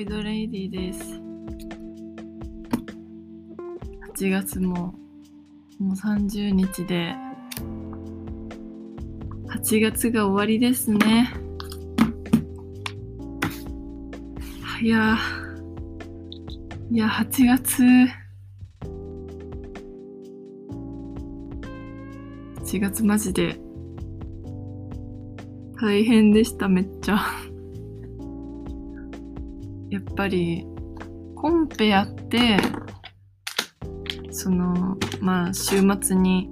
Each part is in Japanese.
イドレイディです。8月ももう30日で8月が終わりですね。いやいや8月8月マジで大変でしためっちゃ。やっぱりコンペやってそのまあ週末に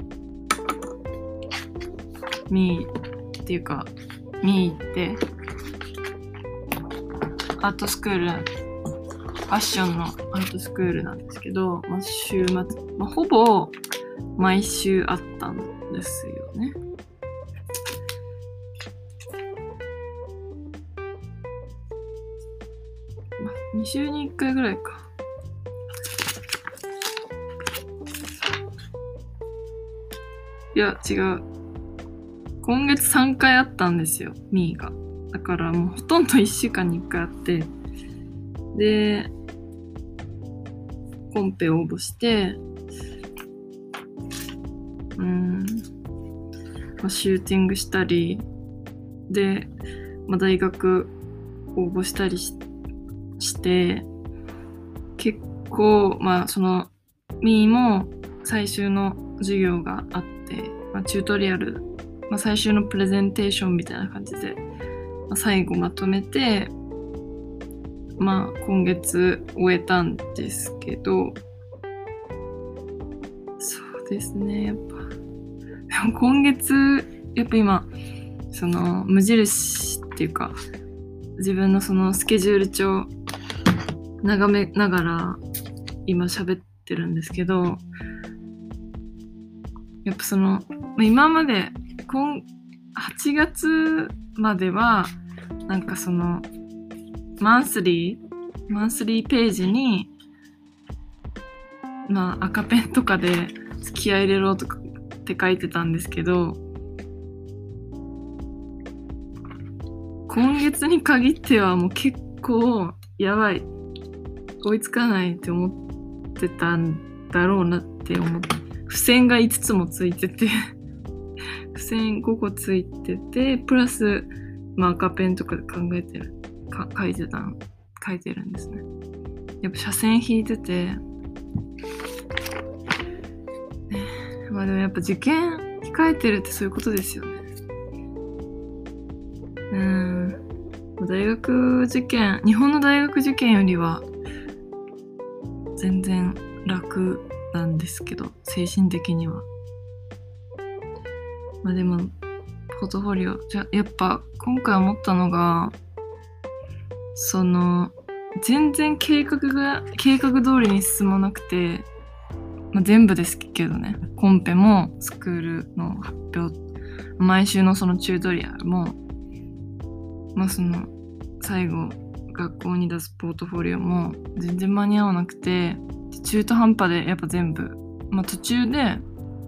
見っていうか見行ってアートスクールファッションのアートスクールなんですけど、まあ、週末、まあ、ほぼ毎週あったんですよね。2週に1回ぐらいか。いや、違う。今月3回あったんですよ、ミーが。だからもうほとんど1週間に1回あって、で、コンペ応募して、うん、まあ、シューティングしたり、で、まあ、大学応募したりして、して結構まあそのミーも最終の授業があって、まあ、チュートリアル、まあ、最終のプレゼンテーションみたいな感じで、まあ、最後まとめてまあ今月終えたんですけどそうですねやっぱ。で も今月やっぱ今その無印っていうか自分のそのスケジュール帳眺めながら今喋ってるんですけどやっぱその今まで今8月まではなんかそのマンスリーマンスリーページにまあ赤ペンとかで気合入れろとかって書いてたんですけど今月に限ってはもう結構やばい。追いつかないって思ってたんだろうなって思って付箋が5つもついてて 付箋5個ついててプラス、まあ、赤ペンとかで考えてるか書いてた書いてるんですね。やっぱ斜線引いてて、ね、まあでもやっぱ受験控えてるってそういうことですよね。うん。大学受験日本の大学受験よりは全然楽なんですけど精神的には。まあでもポートフォリオじゃやっぱ今回思ったのがその全然計画が計画通りに進まなくて、まあ、全部ですけどね。コンペもスクールの発表毎週のそのチュートリアルもまあその最後学校に出すポートフォリオも全然間に合わなくて中途半端でやっぱ全部、まあ、途中で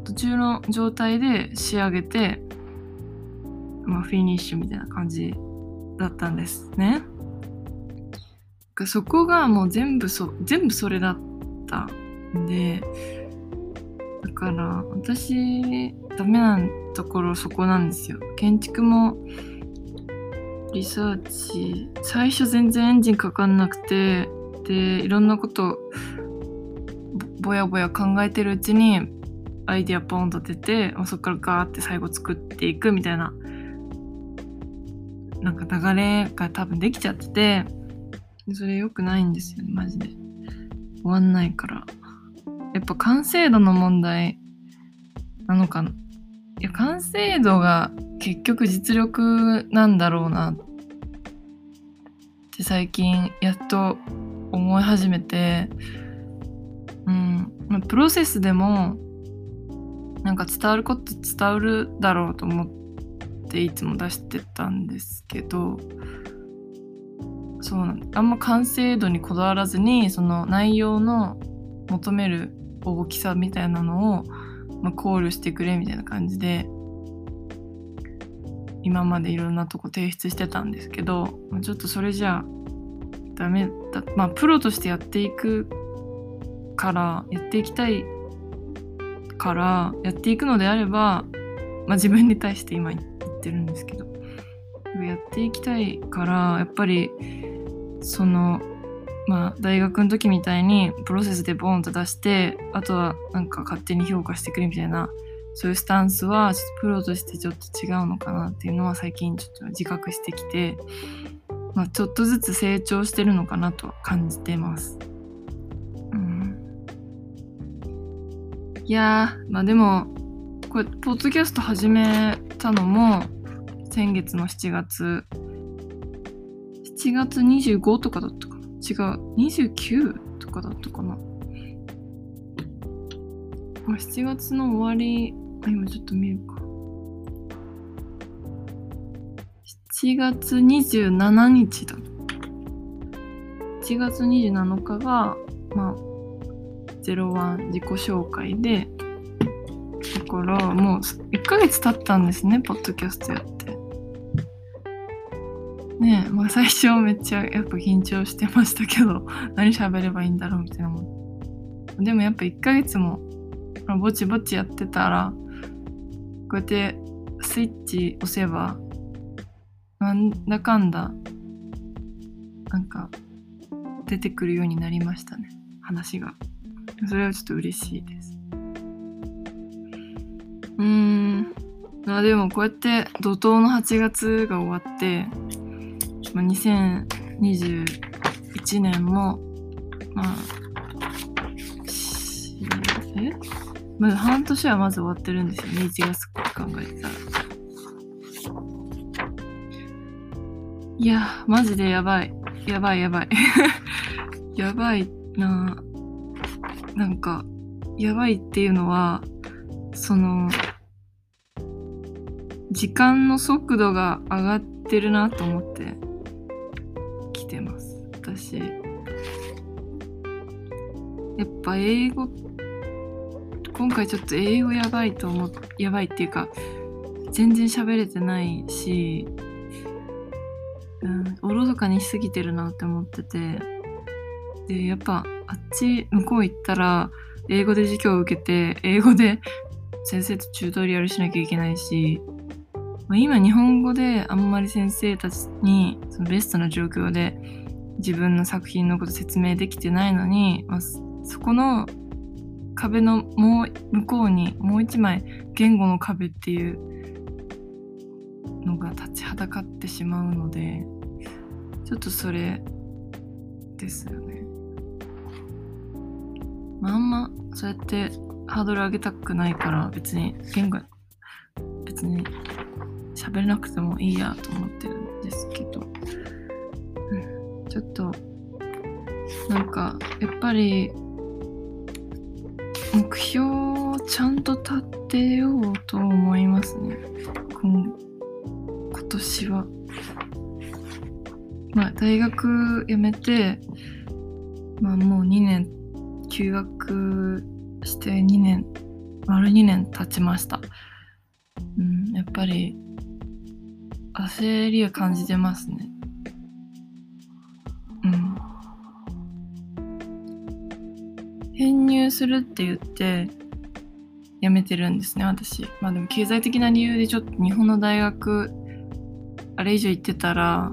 途中の状態で仕上げて、まあ、フィニッシュみたいな感じだったんですね。そこがもう全部そ全部それだったんでだから私ダメなところそこなんですよ。建築もリサーチ最初全然エンジンかかんなくてでいろんなことぼやぼや考えてるうちにアイディアポンと出てそこからガーって最後作っていくみたいななんか流れが多分できちゃっててそれ良くないんですよねマジで。終わんないから。やっぱ完成度の問題なのかな。いや完成度が結局実力なんだろうなって最近やっと思い始めてうんプロセスでもなんか伝わること伝わるだろうと思っていつも出してたんですけどそうなんあんま完成度にこだわらずにその内容の求める大きさみたいなのを、まあ、考慮してくれみたいな感じで今までいろんなとこ提出してたんですけど、まあ、ちょっとそれじゃダメだまあプロとしてやっていくからやっていきたいからやっていくのであれば、まあ、自分に対して今言ってるんですけどやっていきたいからやっぱりそのまあ大学の時みたいにプロセスでボンと出してあとはなんか勝手に評価してくれみたいなそういうスタンスはちょっとプロとしてちょっと違うのかなっていうのは最近ちょっと自覚してきて、まあ、ちょっとずつ成長してるのかなと感じてます。いやまあでもこれポッドキャスト始めたのも先月の7月。7月25とかだったか違う。29とかだったかな。まあ7月の終わり。あ今ちょっと見るか。7月27日だ。7月27日がまあ01自己紹介で。だからもう1ヶ月経ったんですねポッドキャストやって。ねまあ最初めっちゃやっぱ緊張してましたけど 何喋ればいいんだろうみたいなもん。でもやっぱ1ヶ月もぼちぼちやってたらこうやってスイッチ押せばなんだかんだなんか出てくるようになりましたね話が。それはちょっと嬉しいです。うーん。まあでもこうやって怒涛の8月が終わってまあ、2021年もまあえ？まだ半年はまず終わってるんですよね1月考えてたら。いやマジでやばい。やばいやばい。やばいな。なんかやばいっていうのはその時間の速度が上がってるなと思って。てます。私。やっぱ英語今回ちょっと英語やばいと思っやばいっていうか全然喋れてないし、うん、おろそかにしすぎてるなって思ってて。でやっぱあっち向こう行ったら英語で授業を受けて英語で先生とチュートリアルしなきゃいけないし、まあ、今日本語であんまり先生たちにそのベストな状況で自分の作品のこと説明できてないのに、まあ、そこの壁のもう向こうにもう一枚言語の壁っていうのが立ちはだかってしまうのでちょっとそれですよね。まあ、あんまそうやってハードル上げたくないから別に言語別に喋れなくてもいいやと思ってるんですけど、うん、ちょっとなんかやっぱり目標をちゃんと立てようと思いますね。今今年は。まあ大学辞めて、まあもう2年休学して2年、丸2年経ちました。うん、やっぱり焦りを感じてますねうん。編入するって言って辞めてるんですね私まあでも経済的な理由でちょっと日本の大学あれ以上行ってたら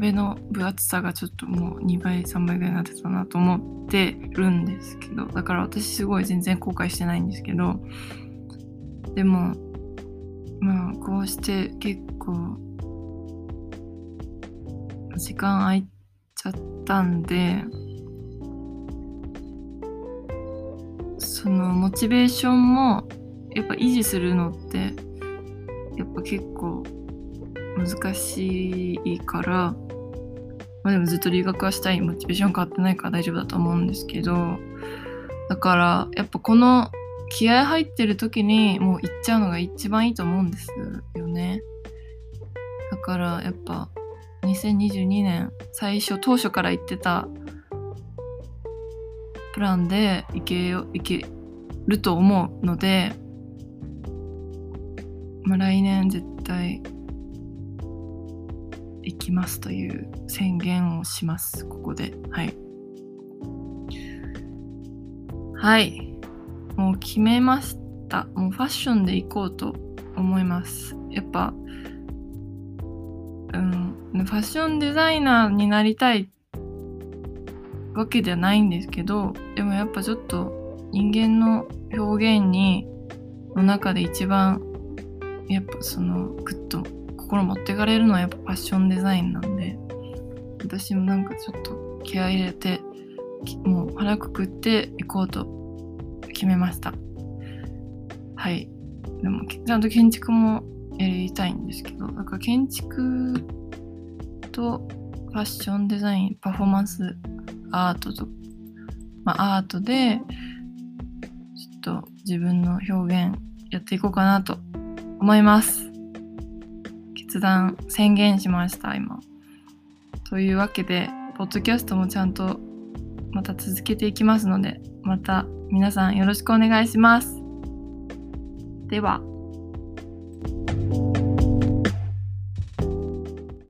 壁の分厚さがちょっともう2倍3倍ぐらいになってたなと思ってるんですけどだから私すごい全然後悔してないんですけどでもまあこうして結構時間空いちゃったんでそのモチベーションもやっぱ維持するのってやっぱ結構難しいからまあでもずっと留学はしたい。モチベーション変わってないから大丈夫だと思うんですけどだからやっぱこの気合入ってる時にもう行っちゃうのが一番いいと思うんですよね。だからやっぱ2022年最初当初から言ってたプランでいけよいけると思うので、まあ、来年絶対きますという宣言をします。ここで。はい。はい。もう決めました。もうファッションで行こうと思います。やっぱうん。ファッションデザイナーになりたいわけではないんですけどでもやっぱちょっと人間の表現にの中で一番やっぱそのグッと心持ってかれるのはやっぱファッションデザインなんで私もなんかちょっと気合入れてもう腹くくっていこうと決めました。はい。でもちゃんと建築もやりたいんですけどだから建築とファッションデザインパフォーマンスアートと、まあ、アートでちょっと自分の表現やっていこうかなと思います。決断宣言しました今。というわけでポッドキャストもちゃんとまた続けていきますのでまた皆さんよろしくお願いします。では。